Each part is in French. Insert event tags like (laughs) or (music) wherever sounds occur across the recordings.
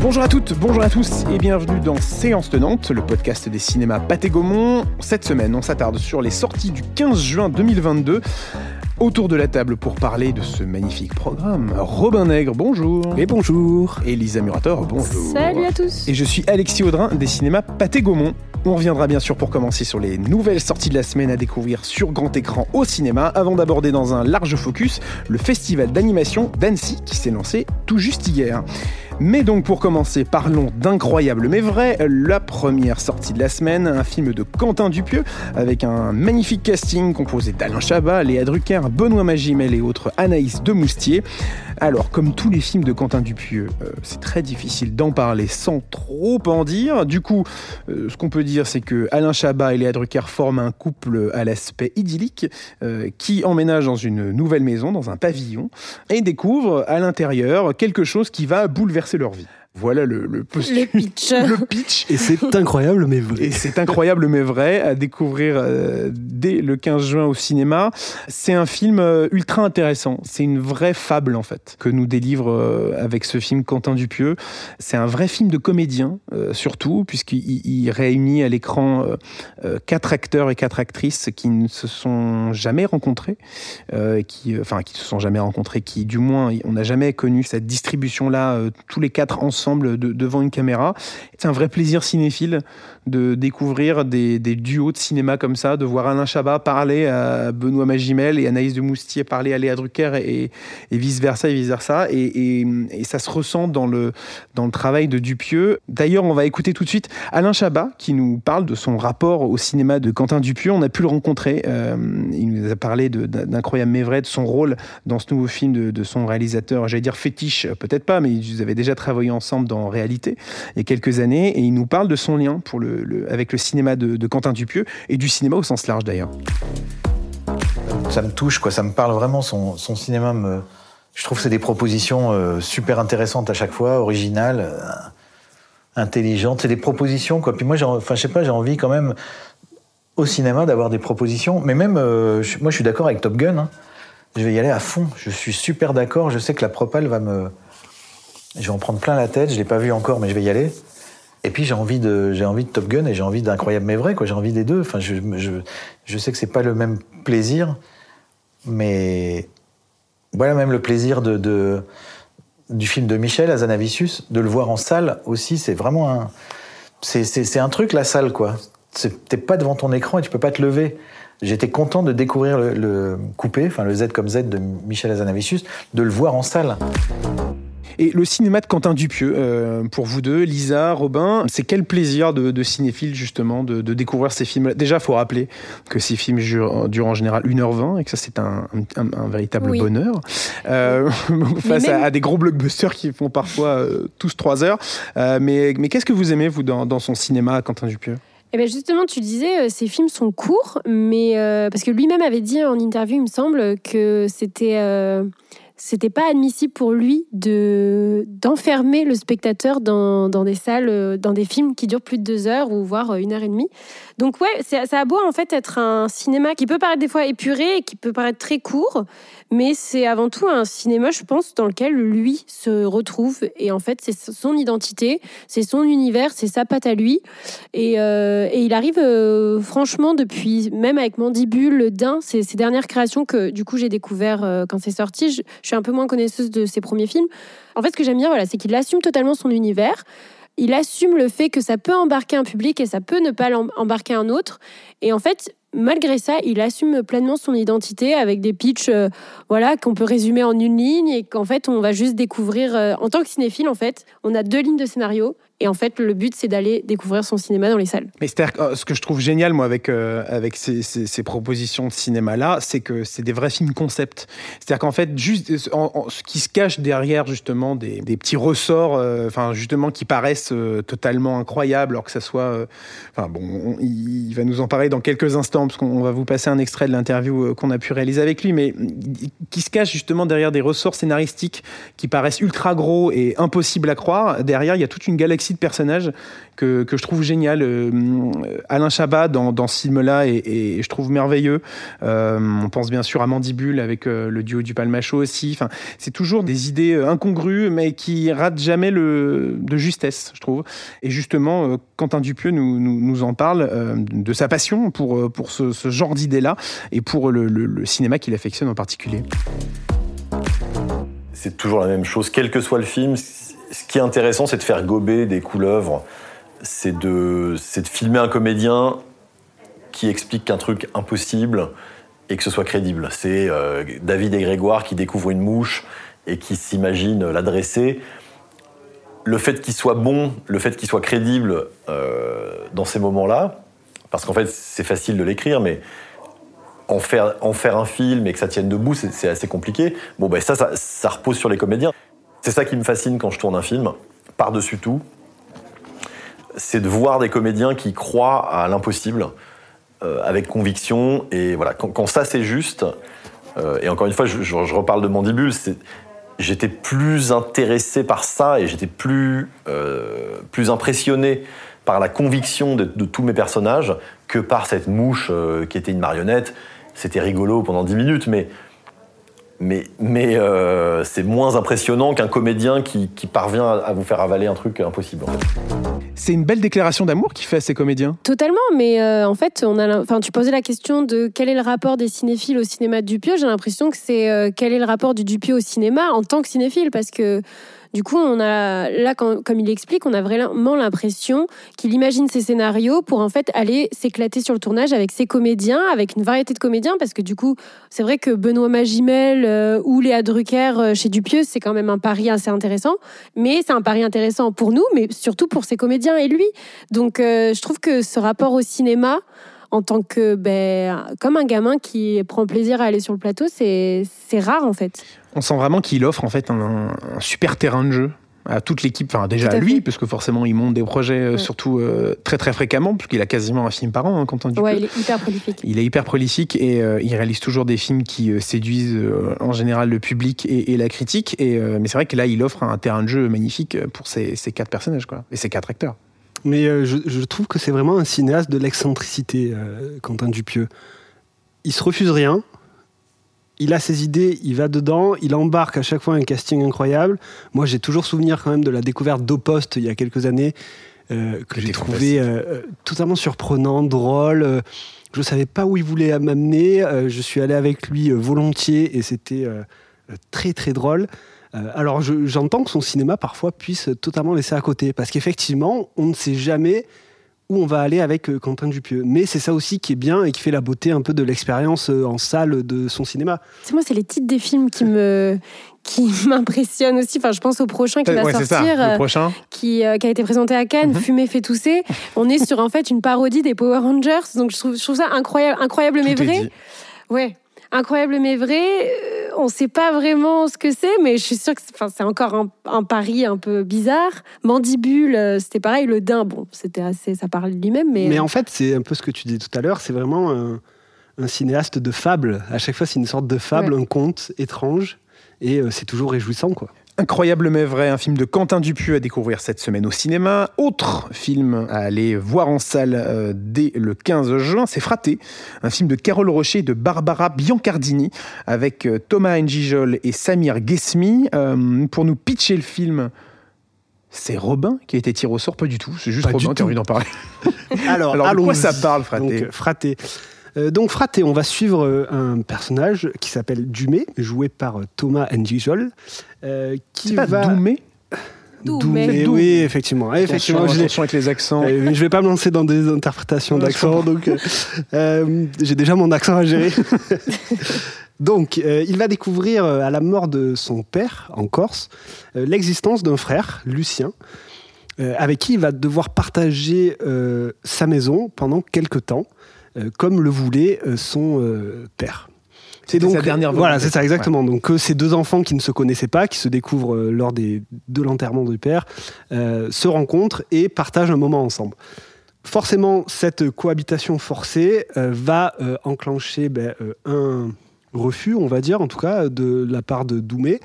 Bonjour à toutes, bonjour à tous et bienvenue dans Séance Tenante, le podcast des cinémas Pathé Gaumont. Cette semaine, on s'attarde sur les sorties du 15 juin 2022. Autour de la table pour parler de ce magnifique programme, Robin Nègre, bonjour. Et bonjour. Elisa Murator, bonjour. Salut à tous. Et je suis Alexis Audrin des cinémas Pathé Gaumont. On reviendra bien sûr pour commencer sur les nouvelles sorties de la semaine à découvrir sur grand écran au cinéma, avant d'aborder dans un large focus le festival d'animation d'Annecy qui s'est lancé tout juste hier. Mais donc pour commencer, parlons d'incroyable mais vrai, la première sortie de la semaine, un film de Quentin Dupieux avec un magnifique casting composé d'Alain Chabat, Léa Drucker, Benoît Magimel et autres Anaïs de Moustier. Alors comme tous les films de Quentin Dupieux, euh, c'est très difficile d'en parler sans trop en dire. Du coup, euh, ce qu'on peut dire c'est que Alain Chabat et Léa Drucker forment un couple à l'aspect idyllique euh, qui emménage dans une nouvelle maison, dans un pavillon, et découvre à l'intérieur quelque chose qui va bouleverser leur vie. Voilà le, le, le pitch. (laughs) le pitch. Et c'est incroyable mais vrai. Et c'est incroyable mais vrai à découvrir euh, dès le 15 juin au cinéma. C'est un film euh, ultra intéressant. C'est une vraie fable en fait que nous délivre euh, avec ce film Quentin Dupieux. C'est un vrai film de comédien surtout puisqu'il il réunit à l'écran quatre acteurs et quatre actrices qui ne se sont jamais rencontrés, qui enfin qui se sont jamais rencontrés, qui du moins on n'a jamais connu cette distribution là tous les quatre ensemble de, devant une caméra. C'est un vrai plaisir cinéphile de découvrir des, duos de cinéma comme ça, de voir Alain Chabat parler à Benoît Magimel et Anaïs de Moustier parler à Léa Drucker et, vice-versa et vice-versa. Et, ça se ressent dans le, dans le travail de Dupieux. D'ailleurs, on va écouter tout de suite Alain Chabat qui nous parle de son rapport au cinéma de Quentin Dupieux. On a pu le rencontrer. Euh, il nous a parlé d'Incroyable vrai, de son rôle dans ce nouveau film de, de son réalisateur, j'allais dire fétiche, peut-être pas, mais ils avaient déjà travaillé ensemble dans Réalité il y a quelques années et il nous parle de son lien pour le, avec le cinéma de, Quentin Dupieux et du cinéma au sens large d'ailleurs. Ça me touche, quoi. ça me parle vraiment. Son, cinéma, je trouve que c'est des propositions euh, super intéressantes à chaque fois, originales, euh, intelligentes. C'est des propositions, quoi. Puis moi, enfin, je sais pas, j'ai envie quand même au cinéma d'avoir des propositions. Mais même, euh, moi, je suis d'accord avec Top Gun. Hein. Je vais y aller à fond. Je suis super d'accord. Je sais que la propale va me je vais en prendre plein la tête. Je l'ai pas vu encore, mais je vais y aller. Et puis j'ai envie de j'ai envie de Top Gun et j'ai envie d'incroyable mais vrai quoi. J'ai envie des deux. Enfin, je, je, je sais que c'est pas le même plaisir, mais voilà même le plaisir de, de du film de Michel Azanavicius, de le voir en salle aussi, c'est vraiment un c'est un truc la salle quoi. T'es pas devant ton écran et tu peux pas te lever. J'étais content de découvrir le, coupé, enfin le Z comme Z de Michel Azanavicius, de le voir en salle. Et le cinéma de Quentin Dupieux, euh, pour vous deux, Lisa, Robin, c'est quel plaisir de, de cinéphile justement de, de découvrir ces films Déjà, il faut rappeler que ces films durent, en général 1h20 et que ça c'est un, un, un, véritable bonheur. Euh, (laughs) face à, des gros blockbusters qui font parfois euh, tous 3 heures. Mais mais qu'est-ce que vous aimez, vous, dans, dans son cinéma, Quentin Dupieux? Eh ben justement, tu disais, ces films sont courts, mais parce que lui-même avait dit en interview, il me semble, que c'était c'était pas admissible pour lui de d'enfermer le spectateur dans, dans, des salles, euh, dans des films qui durent plus de deux heures ou voire euh, une heure et demie. Donc ouais, ça a beau en fait être un cinéma qui peut paraître des fois épuré et qui peut paraître très court, mais c'est avant tout un cinéma, je pense, dans lequel lui se retrouve. Et en fait, c'est son identité, c'est son univers, c'est sa patte à lui. Et, euh, il arrive, euh, franchement, depuis, même avec Mandibule, Dain, ces dernières créations que du coup j'ai découvert euh, quand c'est sorti, je, je, suis un peu moins connaisseuse de ses premiers films. En fait, ce que j'aime bien, voilà, c'est qu'il assume totalement son univers il assume le fait que ça peut embarquer un public et ça peut ne pas embarquer un autre. Et en fait, malgré ça, il assume pleinement son identité avec des pitchs euh, voilà, qu'on peut résumer en une ligne et qu'en fait, on va juste découvrir. Euh, en tant que cinéphile, en fait, on a deux lignes de scénario et en fait, le but, c'est d'aller découvrir son cinéma dans les salles. Mais euh, ce que je trouve génial, moi, avec, avec ces, propositions de cinéma-là, c'est que c'est des vrais films concept. C'est-à-dire qu'en fait, juste, ce qui se cache derrière, justement, des, des petits ressorts, enfin, justement, qui paraissent totalement incroyables, alors que ça soit. Enfin, bon, il va nous en parler dans quelques instants parce qu'on va vous passer un extrait de l'interview euh, qu'on a pu réaliser avec lui, mais qui se cache justement derrière des ressorts scénaristiques qui paraissent ultra gros et impossibles à croire. Derrière, il y a toute une galaxie de personnages que, que je trouve génial. Euh, Alain Chabat dans, dans ce film-là et je trouve merveilleux. Euh, on pense bien sûr à Mandibule avec euh, le duo du Palmacho aussi. Enfin, c'est toujours des idées incongrues, mais qui ratent jamais le, de justesse, je trouve. Et justement, Quentin Dupieux nous, nous, nous en parle de sa passion pour, pour ce, genre d'idées-là et pour le, cinéma qu'il affectionne en particulier. C'est toujours la même chose, quel que soit le film. Ce qui est intéressant, c'est de faire gober des couleuvres c'est de, de filmer un comédien qui explique qu'un truc impossible et que ce soit crédible. C'est euh, David et Grégoire qui découvrent une mouche et qui s'imaginent l'adresser. Le fait qu'il soit bon, le fait qu'il soit crédible euh, dans ces moments-là, parce qu'en fait c'est facile de l'écrire, mais en faire, un film et que ça tienne debout, c'est assez compliqué. Bon, ben ça, ça, ça repose sur les comédiens. C'est ça qui me fascine quand je tourne un film, par-dessus tout, c'est de voir des comédiens qui croient à l'impossible euh, avec conviction. Et voilà, quand, ça c'est juste, euh, et encore une fois, je, reparle de Mandibule, j'étais plus intéressé par ça et j'étais plus, euh, plus impressionné par la conviction de, de, tous mes personnages que par cette mouche qui était une marionnette. C'était rigolo pendant 10 minutes, mais mais, mais euh, c'est moins impressionnant qu'un comédien qui, parvient à, vous faire avaler un truc impossible. C'est une belle déclaration d'amour qu'il fait à ses comédiens. Totalement, mais euh, en fait, on a, enfin, tu posais la question de quel est le rapport des cinéphiles au cinéma de Dupieux. J'ai l'impression que c'est euh, quel est le rapport du Dupieux au cinéma en tant que cinéphile, parce que du coup, on a là, comme il explique, on a vraiment l'impression qu'il imagine ses scénarios pour en fait aller s'éclater sur le tournage avec ses comédiens, avec une variété de comédiens, parce que du coup, c'est vrai que Benoît Magimel euh, ou Léa Drucker euh, chez Dupieux, c'est quand même un pari assez intéressant. Mais c'est un pari intéressant pour nous, mais surtout pour ses comédiens et lui. Donc, euh, je trouve que ce rapport au cinéma en tant que ben, comme un gamin qui prend plaisir à aller sur le plateau, c'est rare en fait. On sent vraiment qu'il offre en fait un, super terrain de jeu à toute l'équipe, enfin déjà à, lui, parce que forcément il monte des projets euh, surtout euh, très très fréquemment, puisqu'il a quasiment un film par an, hein, quand on dit. Ouais, il est hyper prolifique. Il est hyper prolifique et euh, il réalise toujours des films qui séduisent en général le public et, la critique. Et, mais c'est vrai que là, il offre un terrain de jeu magnifique pour ces quatre personnages, quoi, et ces quatre acteurs. Mais euh, je, trouve que c'est vraiment un cinéaste de l'excentricité, euh, Quentin Dupieux. Il se refuse rien. Il a ses idées, il va dedans, il embarque à chaque fois un casting incroyable. Moi, j'ai toujours souvenir quand même de la découverte d'Opost il y a quelques années, euh, que j'ai trouvé totalement surprenant, drôle. je ne savais pas où il voulait m'amener. je suis allé avec lui volontiers et c'était très très drôle. Euh, alors j'entends que son cinéma parfois puisse totalement laisser à côté, parce qu'effectivement, on ne sait jamais où on va aller avec euh, Quentin Dupieux. Mais c'est ça aussi qui est bien et qui fait la beauté un peu de l'expérience euh, en salle de son cinéma. C'est moi, c'est les titres des films qui me qui (laughs) m'impressionnent aussi. Enfin, je pense au prochain qui va sortir, prochain. Qui, qui, a été présenté à Cannes, mhm. Fumer fait tousser. On est sur en fait une parodie des Power Rangers, donc je trouve, je trouve ça incroyable, incroyable mais vrai. Ouais, incroyable mais vrai. Euh, on ne sait pas vraiment ce que c'est, mais je suis sûre que c'est encore un, pari un peu bizarre. Mandibule, euh, c'était pareil. Le daim, bon, c'était assez, ça parle de lui-même, mais. Mais en fait, c'est un peu ce que tu disais tout à l'heure. C'est vraiment un, cinéaste de fable. À chaque fois, c'est une sorte de fable, un conte étrange, et euh, c'est toujours réjouissant, quoi. Incroyable mais vrai, un film de Quentin Dupieux à découvrir cette semaine au cinéma. Autre film à aller voir en salle euh, dès le 15 juin, c'est Fraté, un film de Carole Rocher et de Barbara Biancardini avec euh, Thomas Njijol et Samir Gesmi. Euh, pour nous pitcher le film, c'est Robin qui a été tiré au sort Pas du tout, c'est juste Robin qui a envie d'en parler. (laughs) Alors, Alors de quoi ça parle, Fraté? Fraté. Euh, donc Fraté, on va suivre euh, un personnage qui s'appelle Dumé, joué par euh, Thomas Njijol. qui va... pas Doumé Doumé. oui, effectivement. effectivement attention, avec les accents. je ne vais pas me lancer dans des interprétations d'accent, donc j'ai déjà mon accent à gérer. (laughs) donc, il va découvrir à la mort de son père en Corse l'existence d'un frère, Lucien, avec qui il va devoir partager sa maison pendant quelques temps. Euh, comme le voulait euh, son euh, père. C'est donc sa dernière Voilà, c'est ça exactement. Donc que ces deux enfants qui ne se connaissaient pas, qui se découvrent lors des, de l'enterrement du père, se rencontrent et partagent un moment ensemble. Forcément, cette cohabitation forcée va enclencher ben, un refus, on va dire, en tout cas, de la part de Doumé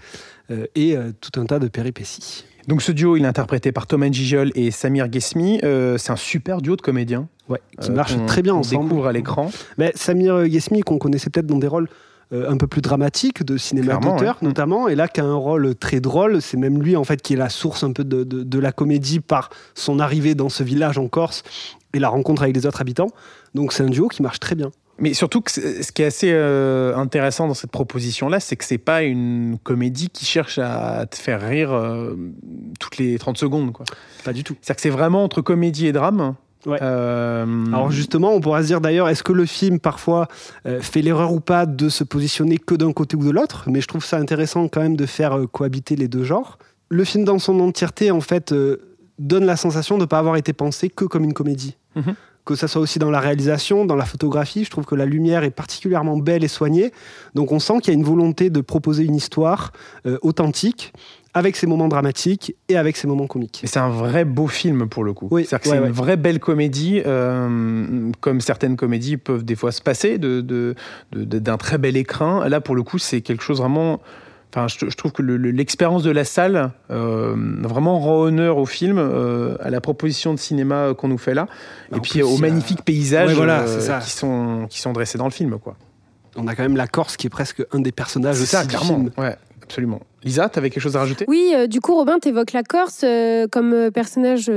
et tout un tas de péripéties. Donc ce duo, il est interprété par Thomas Gijol et Samir Ghesmi. C'est un super duo de comédiens. Ouais, qui euh, marche qu'on- très bien qu'on ensemble. découvre à l'écran. Mais Samir Ghesmi, qu'on connaissait peut-être dans des rôles euh, un peu plus dramatiques, de cinéma d'auteur ouais. notamment, et là qui a un rôle très drôle. C'est même lui en fait qui est la source un peu de, de- de la comédie par son arrivée dans ce village en Corse et la rencontre avec les autres habitants. Donc c'est un duo qui marche très bien. Mais surtout, que ce qui est assez euh, intéressant dans cette proposition-là, c'est que c'est pas une comédie qui cherche à te faire rire euh, toutes les 30 secondes. quoi. Pas du tout. C'est-à-dire que c'est vraiment entre comédie et drame. Ouais. Euh, Alors justement, on pourra se dire d'ailleurs, est-ce que le film parfois euh, fait l'erreur ou pas de se positionner que d'un côté ou de l'autre? Mais je trouve ça intéressant quand même de faire euh, cohabiter les deux genres. Le film dans son entièreté, en fait, donne la sensation de ne pas avoir été pensé que comme une comédie. Mhm. Que ça soit aussi dans la réalisation, dans la photographie, je trouve que la lumière est particulièrement belle et soignée. Donc on sent qu'il y a une volonté de proposer une histoire authentique, avec ses moments dramatiques et avec ses moments comiques. C'est un vrai beau film pour le coup. Oui, ouais, c'est ouais. une vraie belle comédie, euh, comme certaines comédies peuvent des fois se passer de, de- de- de- d'un très bel écrin. Là, pour le coup, c'est quelque chose vraiment. Enfin, je, je trouve que le- le- l'expérience de la salle euh, vraiment rend honneur au film, euh, à la proposition de cinéma qu'on nous fait là, En et puis plus, aux magnifiques paysages Ouais, voilà, euh, qui, sont, qui sont dressés dans le film. Quoi. On a quand même la Corse qui est presque un des personnages C'est aussi ça, du clairement. film. Ouais, absolument. Lisa, tu avais quelque chose à rajouter? Oui, euh, du coup, Robin, t'évoques la Corse euh, comme euh, personnage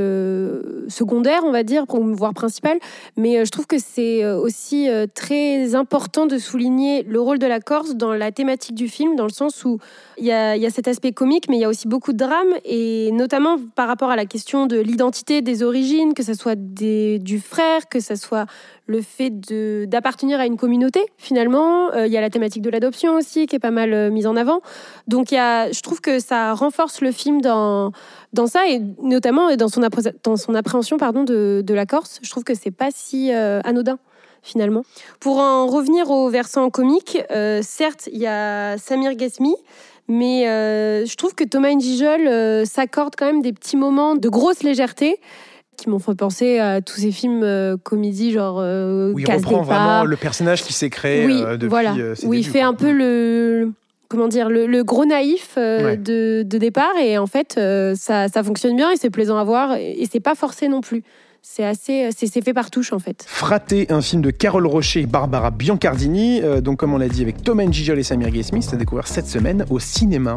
secondaire, on va dire, voire principal. Mais je trouve que c'est aussi très important de souligner le rôle de la Corse dans la thématique du film, dans le sens où il y y a cet aspect comique, mais il y a aussi beaucoup de drame, et notamment par rapport à la question de l'identité, des origines, que ce soit du frère, que ce soit le fait d'appartenir à une communauté, finalement. Il y a la thématique de l'adoption aussi, qui est pas mal mise en avant. Donc il y a, je trouve que ça renforce le film dans, dans ça, et notamment dans son, appré- dans son appréhension pardon, de, de la Corse. Je trouve que c'est pas si euh, anodin finalement. Pour en revenir au versant comique, euh, certes, il y a Samir Ghesmi, mais euh, je trouve que Thomas Njijol euh, s'accorde quand même des petits moments de grosse légèreté qui m'ont fait penser à tous ces films euh, comédies genre euh, Où il reprend vraiment le personnage qui s'est créé oui, euh, depuis voilà, euh, où il fait quoi. un peu le comment dire le, le gros naïf euh, Ouais. de, de départ et en fait euh, ça, ça fonctionne bien et c'est plaisant à voir et, c'est pas forcé non plus. C'est assez c'est fait par touche en fait. Fraté, un film de Carole Rocher et Barbara Biancardini, euh, donc comme on l'a dit avec Thomas Njijol et Samir Ghesmi, c'est à découvrir cette semaine au cinéma.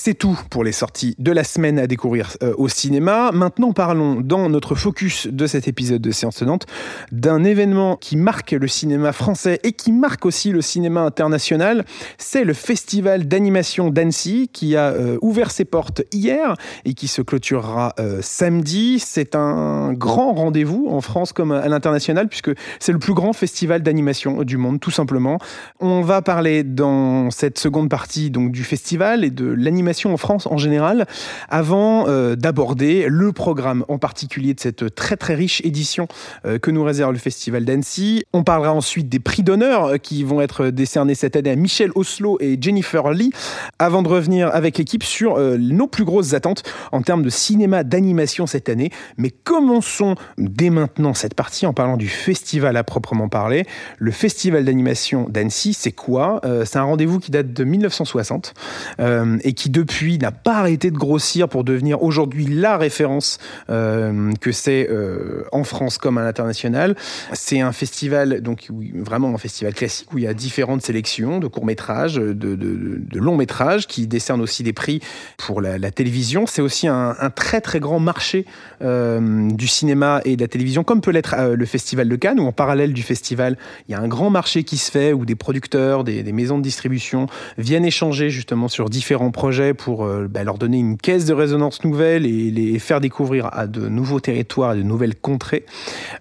C'est tout pour les sorties de la semaine à découvrir euh, au cinéma. Maintenant, parlons dans notre focus de cet épisode de Séance Tenante d'un événement qui marque le cinéma français et qui marque aussi le cinéma international. C'est le Festival d'animation d'Annecy qui a euh, ouvert ses portes hier et qui se clôturera euh, samedi. C'est un grand rendez-vous en France comme à l'international puisque c'est le plus grand festival d'animation du monde, tout simplement. On va parler dans cette seconde partie donc du festival et de l'animation en France en général, avant euh, d'aborder le programme en particulier de cette très très riche édition euh, que nous réserve le festival d'Annecy. On parlera ensuite des prix d'honneur euh, qui vont être décernés cette année à Michel Oslo et Jennifer Lee, avant de revenir avec l'équipe sur nos plus grosses attentes en termes de cinéma d'animation cette année. Mais commençons dès maintenant cette partie en parlant du festival à proprement parler. Le festival d'animation d'Annecy, c'est quoi? C'est un rendez-vous qui date de 1960 euh, et qui depuis n'a pas arrêté de grossir pour devenir aujourd'hui la référence euh, que c'est euh, en France comme à l'international. C'est un festival, donc vraiment un festival classique où il y a différentes sélections de courts métrages, de, de, de- de longs métrages qui décernent aussi des prix pour la, télévision. C'est aussi un, très très grand marché euh, du cinéma et de la télévision, comme peut l'être le festival de Cannes, où en parallèle du festival, il y a un grand marché qui se fait, où des producteurs, des maisons de distribution viennent échanger justement sur différents projets pour euh, bah, leur donner une caisse de résonance nouvelle et les faire découvrir à de nouveaux territoires, à de nouvelles contrées.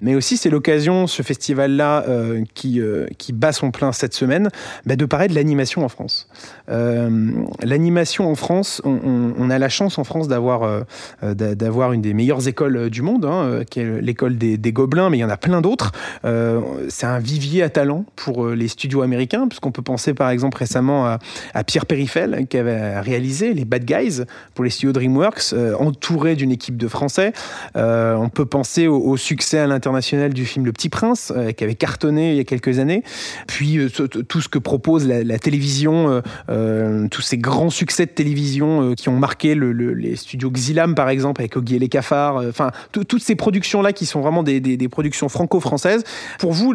Mais aussi, c'est l'occasion, ce festival-là, euh, qui, euh, qui bat son plein cette semaine, bah, de parler de l'animation en France. L'animation en France, on, a la chance en France d'avoir d'a- d'avoir une des meilleures écoles du monde, hein, l'école des, Gobelins, mais il y en a plein d'autres. C'est un vivier à talent pour les studios américains, puisqu'on peut penser par exemple récemment à, à Pierre Périfel, qui avait réalisé les Bad Guys, pour les studios DreamWorks, entouré d'une équipe de Français. on peut penser au, succès à l'international du film Le Petit Prince, qui avait cartonné il y a quelques années. Puis tout ce que propose la, télévision, tous ces grands succès de télévision qui ont marqué les studios Xilam, par exemple, avec Oggy et les cafards. Enfin, toutes ces productions-là qui sont vraiment des, productions franco-françaises. Pour vous,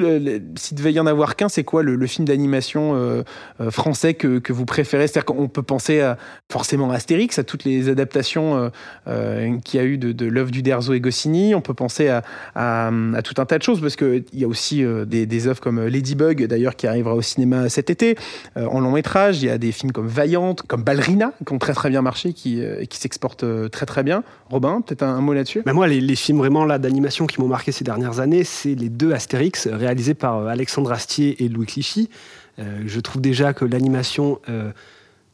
s'il devait y en avoir qu'un, c'est quoi le, film d'animation euh, euh, français que, vous préférez? C'est-à-dire qu'on peut penser à, forcément Astérix, à toutes les adaptations euh, qu'il y a eu de, de l'œuvre du Derzo et Goscinny. On peut penser à, tout un tas de choses, parce qu'il y a aussi des, des œuvres comme Ladybug, d'ailleurs, qui arrivera au cinéma cet été, en long métrage. Il y a des films comme Vaillante, comme Ballerina, qui ont très très bien marché, qui, qui s'exportent très très bien. Robin, peut-être un, mot là-dessus? Bah, Moi, les, films vraiment là d'animation qui m'ont marqué ces dernières années, c'est les deux Astérix réalisés par euh, Alexandre Astier et Louis Clichy. Euh, je trouve déjà que l'animation euh,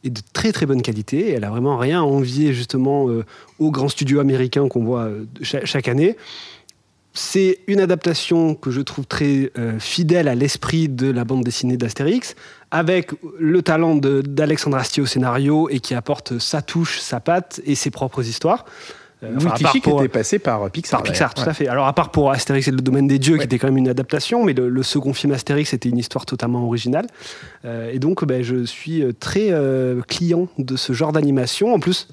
est de très très bonne qualité. Elle a vraiment rien à envier justement aux grands studios américains qu'on voit chaque, année. C'est une adaptation que je trouve très fidèle à l'esprit de la bande dessinée d'Astérix, avec le talent d'Alexandre Astier au scénario et qui apporte sa touche, sa patte et ses propres histoires. Euh, Louis Clichy qui était passé par Pixar. Par Pixar, tout à fait. Alors, à part pour Astérix et le domaine des dieux, qui était quand même une adaptation, mais le, second film Astérix était une histoire totalement originale. Euh, et donc, ben, je suis euh, très client de ce genre d'animation. En plus,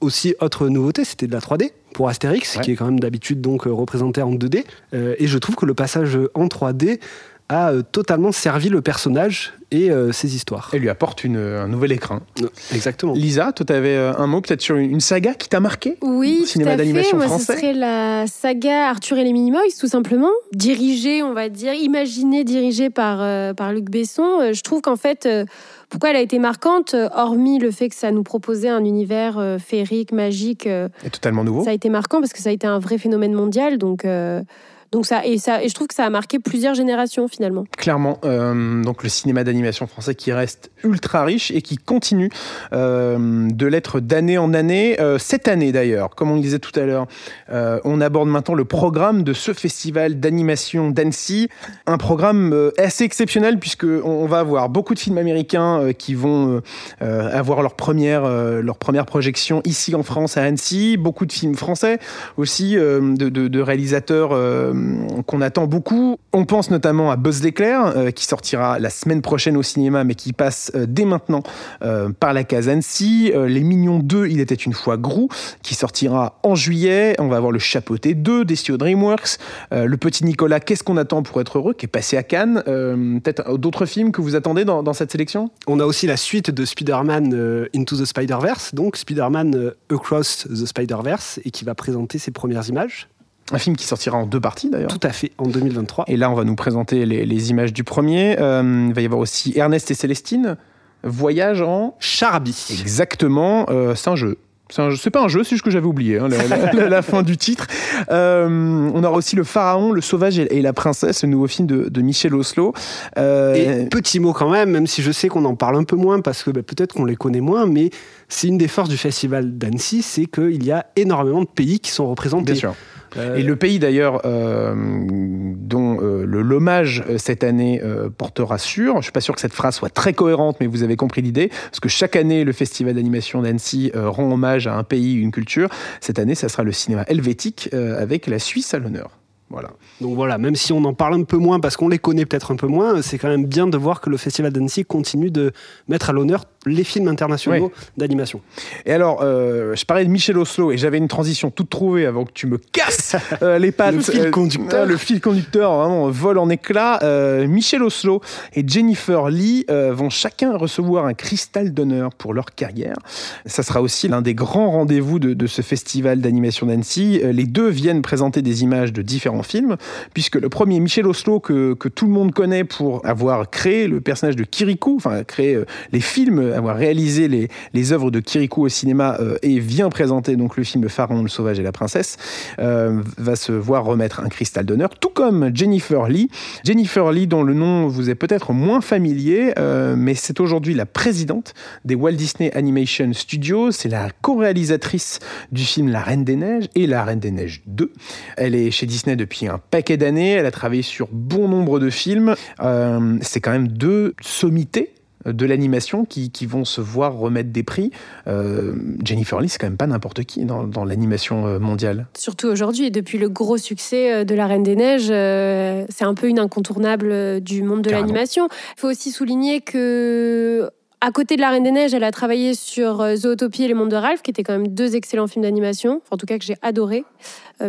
aussi, autre nouveauté, c'était de la 3D pour Astérix, qui est quand même d'habitude donc représenté en 2D. et je trouve que le passage en 3D a euh, totalement servi le personnage et euh, ses histoires. Elle lui apporte un nouvel écran. Exactement. Lisa, toi, tu avais euh, un mot peut-être sur une saga qui t'a marqué Oui, cinéma d'animation français. Ce serait la saga Arthur et les Minimoys, tout simplement. Dirigée, on va dire, imaginée, dirigée par, par Luc Besson. Je trouve qu'en fait, pourquoi elle a été marquante, hormis le fait que ça nous proposait un univers féerique, magique. et totalement nouveau. Ça a été marquant parce que ça a été un vrai phénomène mondial. Donc. Donc ça et je trouve que ça a marqué plusieurs générations finalement. Clairement, euh, donc le cinéma d'animation français qui reste ultra riche et qui continue euh, de l'être d'année en année. Euh, cette année d'ailleurs, comme on le disait tout à l'heure, on aborde maintenant le programme de ce festival d'animation d'Annecy, un programme assez exceptionnel puisque on, va avoir beaucoup de films américains qui vont avoir leur première leur première projection ici en France à Annecy, beaucoup de films français aussi de, réalisateurs qu'on attend beaucoup. On pense notamment à Buzz l'éclair, euh, qui sortira la semaine prochaine au cinéma, mais qui passe euh, dès maintenant par la case Annecy. Les Mignons 2, Il était une fois Grou, qui sortira en juillet. On va avoir le Chapeauté 2 des studios DreamWorks. le Petit Nicolas, Qu'est-ce qu'on attend pour être heureux, qui est passé à Cannes. Peut-être d'autres films que vous attendez dans, cette sélection? On a aussi la suite de Spider-Man Into the Spider-Verse, donc Spider-Man Across the Spider-Verse, et qui va présenter ses premières images. Un film qui sortira en deux parties d'ailleurs. Tout à fait, en 2023. Et là, on va nous présenter les, images du premier. Euh, il va y avoir aussi Ernest et Célestine. Voyage en Charabie. Exactement, euh, c'est un jeu. C'est pas un jeu, c'est juste que j'avais oublié hein, la, fin du titre. Euh, on aura aussi Le Pharaon, Le Sauvage et la Princesse, le nouveau film de, Michel Oslo. Et petit mot quand même, même si je sais qu'on en parle un peu moins parce que bah, peut-être qu'on les connaît moins, mais c'est une des forces du festival d'Annecy, c'est qu'il y a énormément de pays qui sont représentés. Bien sûr. Et le pays d'ailleurs euh, dont euh, le l'hommage euh, cette année portera sur, je suis pas sûr que cette phrase soit très cohérente, mais vous avez compris l'idée, parce que chaque année le festival d'animation d'Annecy rend hommage à un pays, une culture. Cette année, ça sera le cinéma helvétique avec la Suisse à l'honneur. Voilà. Donc voilà, même si on en parle un peu moins parce qu'on les connaît peut-être un peu moins, c'est quand même bien de voir que le Festival d'Annecy continue de mettre à l'honneur les films internationaux d'animation. Et alors, euh, je parlais de Michel Oslo et j'avais une transition toute trouvée avant que tu me casses (laughs) euh, les pattes. le fil conducteur. le fil conducteur, vraiment, vole en éclats. Euh, Michel Oslo et Jennifer Lee vont chacun recevoir un cristal d'honneur pour leur carrière. Ça sera aussi l'un des grands rendez-vous de, de ce festival d'animation d'Annecy. les deux viennent présenter des images de différents film, puisque le premier, Michel Oslo, que, que, tout le monde connaît pour avoir créé le personnage de Kirikou, enfin créé euh, les films, avoir réalisé les, les œuvres de Kirikou au cinéma euh, et vient présenter donc le film Pharaon, le sauvage et la princesse, euh, va se voir remettre un cristal d'honneur, tout comme Jennifer Lee. Jennifer Lee, dont le nom vous est peut-être moins familier, mais c'est aujourd'hui la présidente des Walt Disney Animation Studios, c'est la co-réalisatrice du film La Reine des Neiges et La Reine des Neiges 2. Elle est chez Disney depuis un paquet d'années. Elle a travaillé sur bon nombre de films. Euh, c'est quand même deux sommités de l'animation qui, qui, vont se voir remettre des prix. Euh, Jennifer Lee, c'est quand même pas n'importe qui dans, dans l'animation euh, mondiale. Surtout aujourd'hui, depuis le gros succès euh, de La Reine des Neiges, c'est un peu une incontournable du monde de l'animation. Il faut aussi souligner que à côté de La Reine des Neiges, elle a travaillé sur Zootopie et Les Mondes de Ralph, qui étaient quand même deux excellents films d'animation, en tout cas que j'ai adoré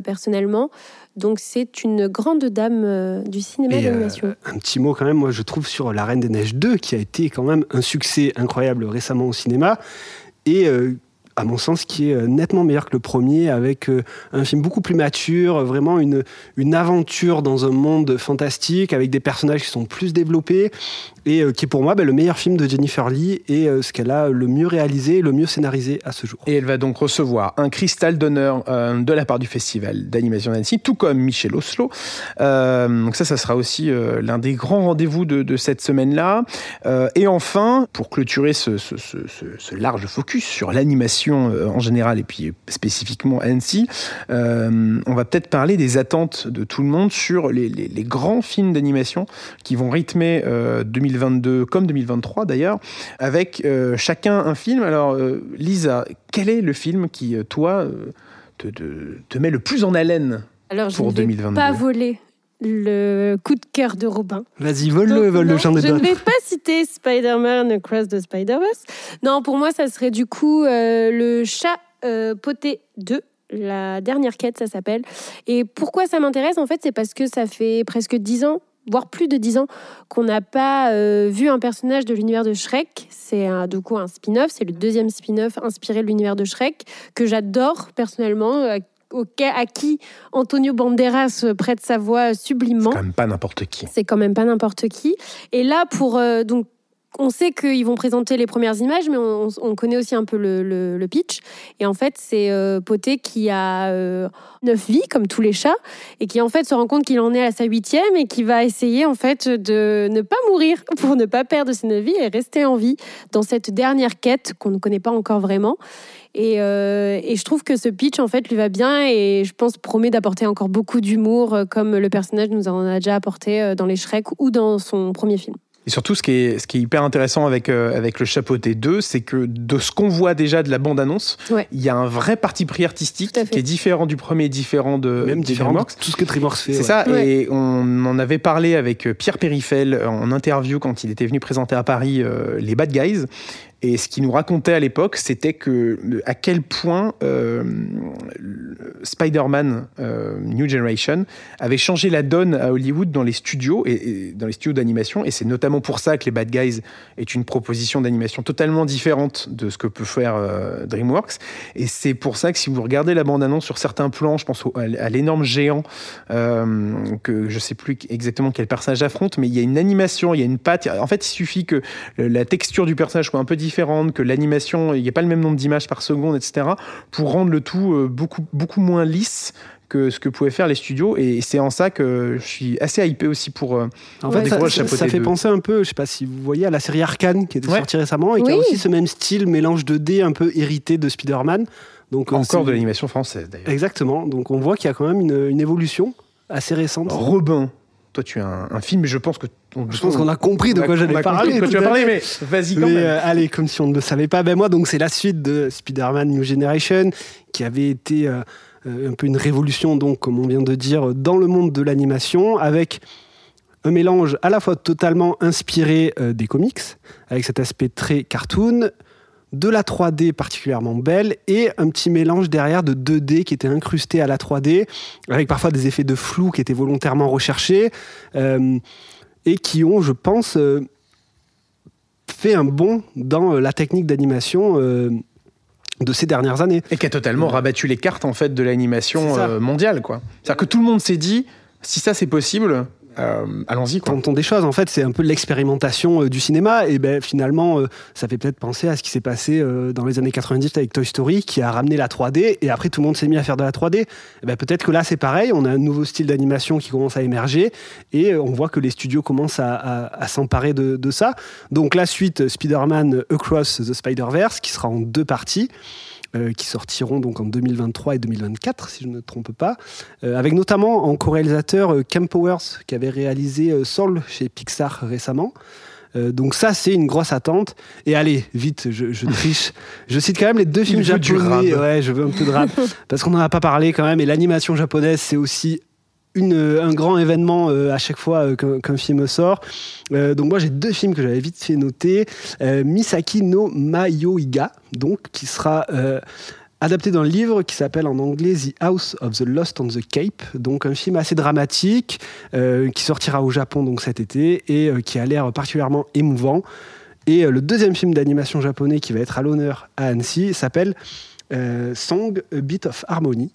personnellement. Donc c'est une grande dame euh, du cinéma d'animation. Euh, un petit mot quand même, moi je trouve sur La Reine des Neiges 2, qui a été quand même un succès incroyable récemment au cinéma. Et euh, à mon sens, qui est nettement meilleur que le premier, avec un film beaucoup plus mature, vraiment une, une aventure dans un monde fantastique, avec des personnages qui sont plus développés, et euh, qui est pour moi bah, le meilleur film de Jennifer Lee et euh, ce qu'elle a le mieux réalisé, le mieux scénarisé à ce jour. Et elle va donc recevoir un cristal d'honneur euh, de la part du festival d'animation d'Annecy, tout comme Michel Oslo. donc ça, ça sera aussi l'un des grands rendez-vous de, cette semaine-là. et enfin, pour clôturer ce, large focus sur l'animation en général et puis spécifiquement Annecy, on va peut-être parler des attentes de tout le monde sur les, les grands films d'animation qui vont rythmer 2020 2022 comme 2023 d'ailleurs, avec euh, chacun un film. Alors, euh, Lisa, quel est le film qui, euh, toi, te, te, met le plus en haleine Alors, pour je ne vais pas voler le coup de cœur de Robin. Vas-y, vole-le, vole le champ de Je ne vais pas citer Spider-Man Across the Spider-Verse. Non, pour moi, ça serait du coup le chat poté 2 la dernière quête, ça s'appelle. Et pourquoi ça m'intéresse En fait, c'est parce que ça fait presque dix ans voire plus de dix ans, qu'on n'a pas euh, vu un personnage de l'univers de Shrek. C'est du coup un spin-off, c'est le deuxième spin-off inspiré de l'univers de Shrek, que j'adore personnellement, euh, à qui Antonio Banderas prête sa voix sublimement. C'est quand même pas n'importe qui. C'est quand même pas n'importe qui. Et là, pour euh, donc on sait qu'ils vont présenter les premières images, mais on, connaît aussi un peu le, pitch. Et en fait, c'est euh, Poté qui a euh, neuf vies, comme tous les chats, et qui en fait se rend compte qu'il en est à sa huitième et qui va essayer en fait de ne pas mourir (laughs) pour ne pas perdre ses neuf vies et rester en vie dans cette dernière quête qu'on ne connaît pas encore vraiment. Et, euh, et, je trouve que ce pitch, en fait, lui va bien et je pense promet d'apporter encore beaucoup d'humour, comme le personnage nous en a déjà apporté dans les Shrek ou dans son premier film. Et surtout, ce qui est, ce qui est hyper intéressant avec, euh, avec le Chapeauté 2, c'est que de ce qu'on voit déjà de la bande-annonce, il y a un vrai parti pris artistique qui est différent du premier, différent de Même différent de tout ce que Trimorx fait. C'est ça, et on en avait parlé avec euh, Pierre Périfel en interview quand il était venu présenter à Paris euh, les Bad Guys. Et ce qu'il nous racontait à l'époque, c'était que à quel point euh, Spider-Man euh, New Generation avait changé la donne à Hollywood dans les studios et, dans les studios d'animation. Et c'est notamment pour ça que les Bad Guys est une proposition d'animation totalement différente de ce que peut faire euh, DreamWorks. Et c'est pour ça que si vous regardez la bande-annonce sur certains plans, je pense à l'énorme géant que je sais plus exactement quel personnage affronte, mais il y a une animation, il y a une patte. En fait, il suffit que la texture du personnage soit un peu différente différente, que l'animation, il n'y a pas le même nombre d'images par seconde, etc., pour rendre le tout euh, beaucoup, beaucoup moins lisse que ce que pouvaient faire les studios. Et c'est en ça que je suis assez hypé aussi pour. Euh, en fait, ça, ça, fait penser un peu, je sais pas si vous voyez, à la série Arcane qui était sortie récemment et qui a aussi ce même style, mélange de d un peu hérité de Spider-Man. Donc, euh, Encore de l'animation française d'ailleurs. Exactement. Donc on voit qu'il y a quand même une, une évolution assez récente. Robin, toi, tu as un, film, mais je pense que. je pense qu'on a compris de quoi j'allais parler. Tu parler, mais vas-y quand même. Euh, allez, comme si on ne le savait pas, ben moi, donc c'est la suite de Spider-Man New Generation, qui avait été euh, euh, un peu une révolution, donc, comme on vient de dire, dans le monde de l'animation, avec un mélange à la fois totalement inspiré des comics, avec cet aspect très cartoon, de la 3D particulièrement belle et un petit mélange derrière de 2D qui était incrusté à la 3D, avec parfois des effets de flou qui étaient volontairement recherchés euh, et qui ont, je pense, euh, fait un bond dans euh, la technique d'animation de ces dernières années. Et qui a totalement rabattu les cartes en fait de l'animation mondiale, quoi. C'est-à-dire que tout le monde s'est dit, si ça c'est possible, allons-y. Tentons des choses. En fait, c'est un peu l'expérimentation euh, du cinéma. Et ben, finalement, euh, ça fait peut-être penser à ce qui s'est passé dans les années 90 avec Toy Story, qui a ramené la 3D. Et après, tout le monde s'est mis à faire de la 3D. Et ben, peut-être que là, c'est pareil. On a un nouveau style d'animation qui commence à émerger. Et on voit que les studios commencent à, s'emparer de, ça. Donc, la suite Spider-Man Across the Spider-Verse, qui sera en deux parties. Euh, qui sortiront donc en 2023 et 2024, si je ne me trompe pas, euh, avec notamment en co-réalisateur euh, Cam Powers, qui avait réalisé Soul chez Pixar récemment. Euh, donc ça, c'est une grosse attente. Et allez, vite, je, je (laughs) triche. je cite quand même les deux films japonais. Ouais, je veux un peu de rap. (laughs) parce qu'on n'en a pas parlé quand même. Et l'animation japonaise, c'est aussi une, un grand événement euh, à chaque fois euh, qu'un film sort. Euh, donc moi j'ai deux films que j'avais vite fait noter. Euh, Misaki no Mayoiga, donc qui sera euh, adapté le livre qui s'appelle en anglais The House of the Lost on the Cape. Donc un film assez dramatique euh, qui sortira au Japon donc cet été et euh, qui a l'air particulièrement émouvant. Et euh, le deuxième film d'animation japonais qui va être à l'honneur à Annecy s'appelle euh, Song A Bit of Harmony.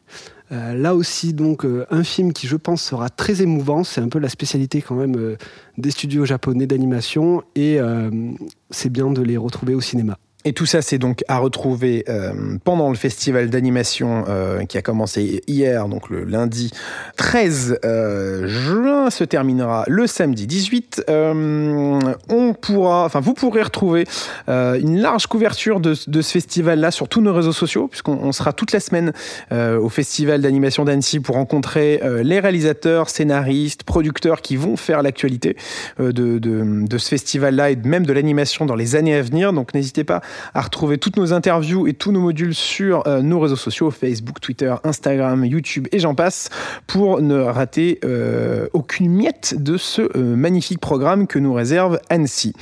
Euh, là aussi, donc, euh, un film qui, je pense, sera très émouvant. C'est un peu la spécialité quand même euh, des studios japonais d'animation et c'est bien de les retrouver au cinéma. Et tout ça, c'est donc à retrouver euh, pendant le festival d'animation euh, qui a commencé hier, donc le lundi 13 euh, juin, se terminera le samedi 18. Euh, on pourra, enfin, vous pourrez retrouver une large couverture de, ce festival-là sur tous nos réseaux sociaux, puisqu'on on sera toute la semaine au festival d'animation d'Annecy pour rencontrer les réalisateurs, scénaristes, producteurs qui vont faire l'actualité de ce festival-là et même de l'animation dans les années à venir. Donc n'hésitez pas à retrouver toutes nos interviews et tous nos modules sur euh, nos réseaux sociaux, Facebook, Twitter, Instagram, YouTube et j'en passe, pour ne rater euh, aucune miette de ce euh, magnifique programme que nous réserve Annecy.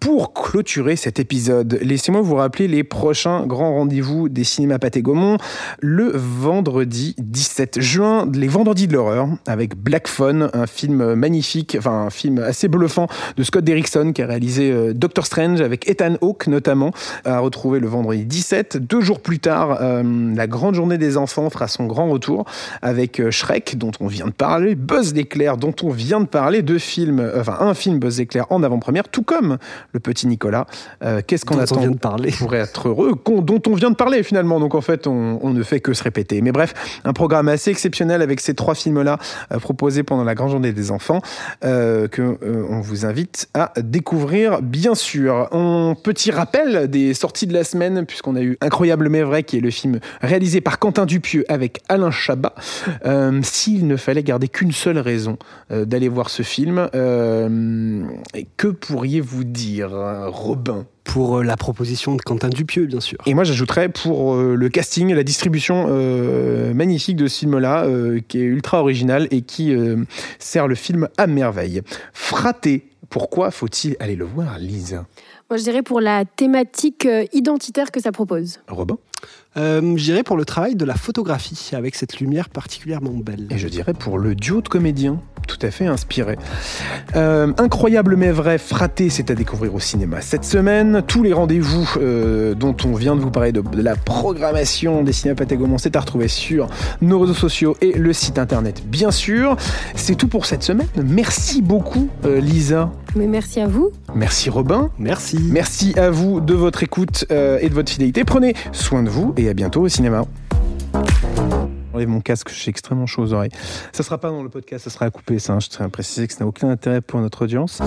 Pour clôturer cet épisode, laissez-moi vous rappeler les prochains grands rendez-vous des cinémas Pathé Gaumont le vendredi 17 juin, les vendredis de l'horreur, avec Black Phone, un film magnifique, enfin un film assez bluffant de Scott Derrickson qui a réalisé Doctor Strange avec Ethan Hawke notamment, à retrouver le vendredi 17. Deux jours plus tard, euh, la grande journée des enfants fera son grand retour avec euh, Shrek dont on vient de parler, Buzz l'éclair dont on vient de parler, deux films, euh, enfin un film Buzz l'éclair en avant-première, tout comme le petit Nicolas. Euh, Qu'est-ce qu'on Dont on attend vient de parler. pour être heureux, qu'on- dont on vient de parler finalement. Donc en fait, on, on ne fait que se répéter. Mais bref, un programme assez exceptionnel avec ces trois films-là proposés pendant la grande journée des enfants que on vous invite à découvrir, bien sûr. Un petit rappel des sorties de la semaine, puisqu'on a eu Incroyable mais vrai, qui est le film réalisé par Quentin Dupieux avec Alain Chabat. Euh, S'il ne fallait garder qu'une seule raison euh, d'aller voir ce film, euh, que pourriez-vous dire, Robin? Pour la proposition de Quentin Dupieux, bien sûr. et moi, j'ajouterais pour euh, le casting, la distribution euh, magnifique de ce film-là, euh, qui est ultra original et qui sert le film à merveille. Fraté, pourquoi faut-il aller le voir, Lise? Moi, je dirais pour la thématique euh, identitaire que ça propose. Robin Euh, J'irai pour le travail de la photographie avec cette lumière particulièrement belle. Et je dirais pour le duo de comédiens, tout à fait inspiré. Euh, incroyable mais vrai, Fraté, c'est à découvrir au cinéma cette semaine. Tous les rendez-vous euh, dont on vient de vous parler de, de la programmation des cinémas Pathé Gaumont, c'est à retrouver sur nos réseaux sociaux et le site internet, bien sûr. C'est tout pour cette semaine. Merci beaucoup, euh, Lisa. Mais merci à vous. Merci, Robin. Merci. Merci à vous de votre écoute euh, et de votre fidélité. Prenez soin de vous et à bientôt au cinéma. Enlève mon casque, j'ai extrêmement chaud aux oreilles. Ça sera pas dans le podcast, ça sera à couper, ça. Je tiens à préciser que ça n'a aucun intérêt pour notre audience.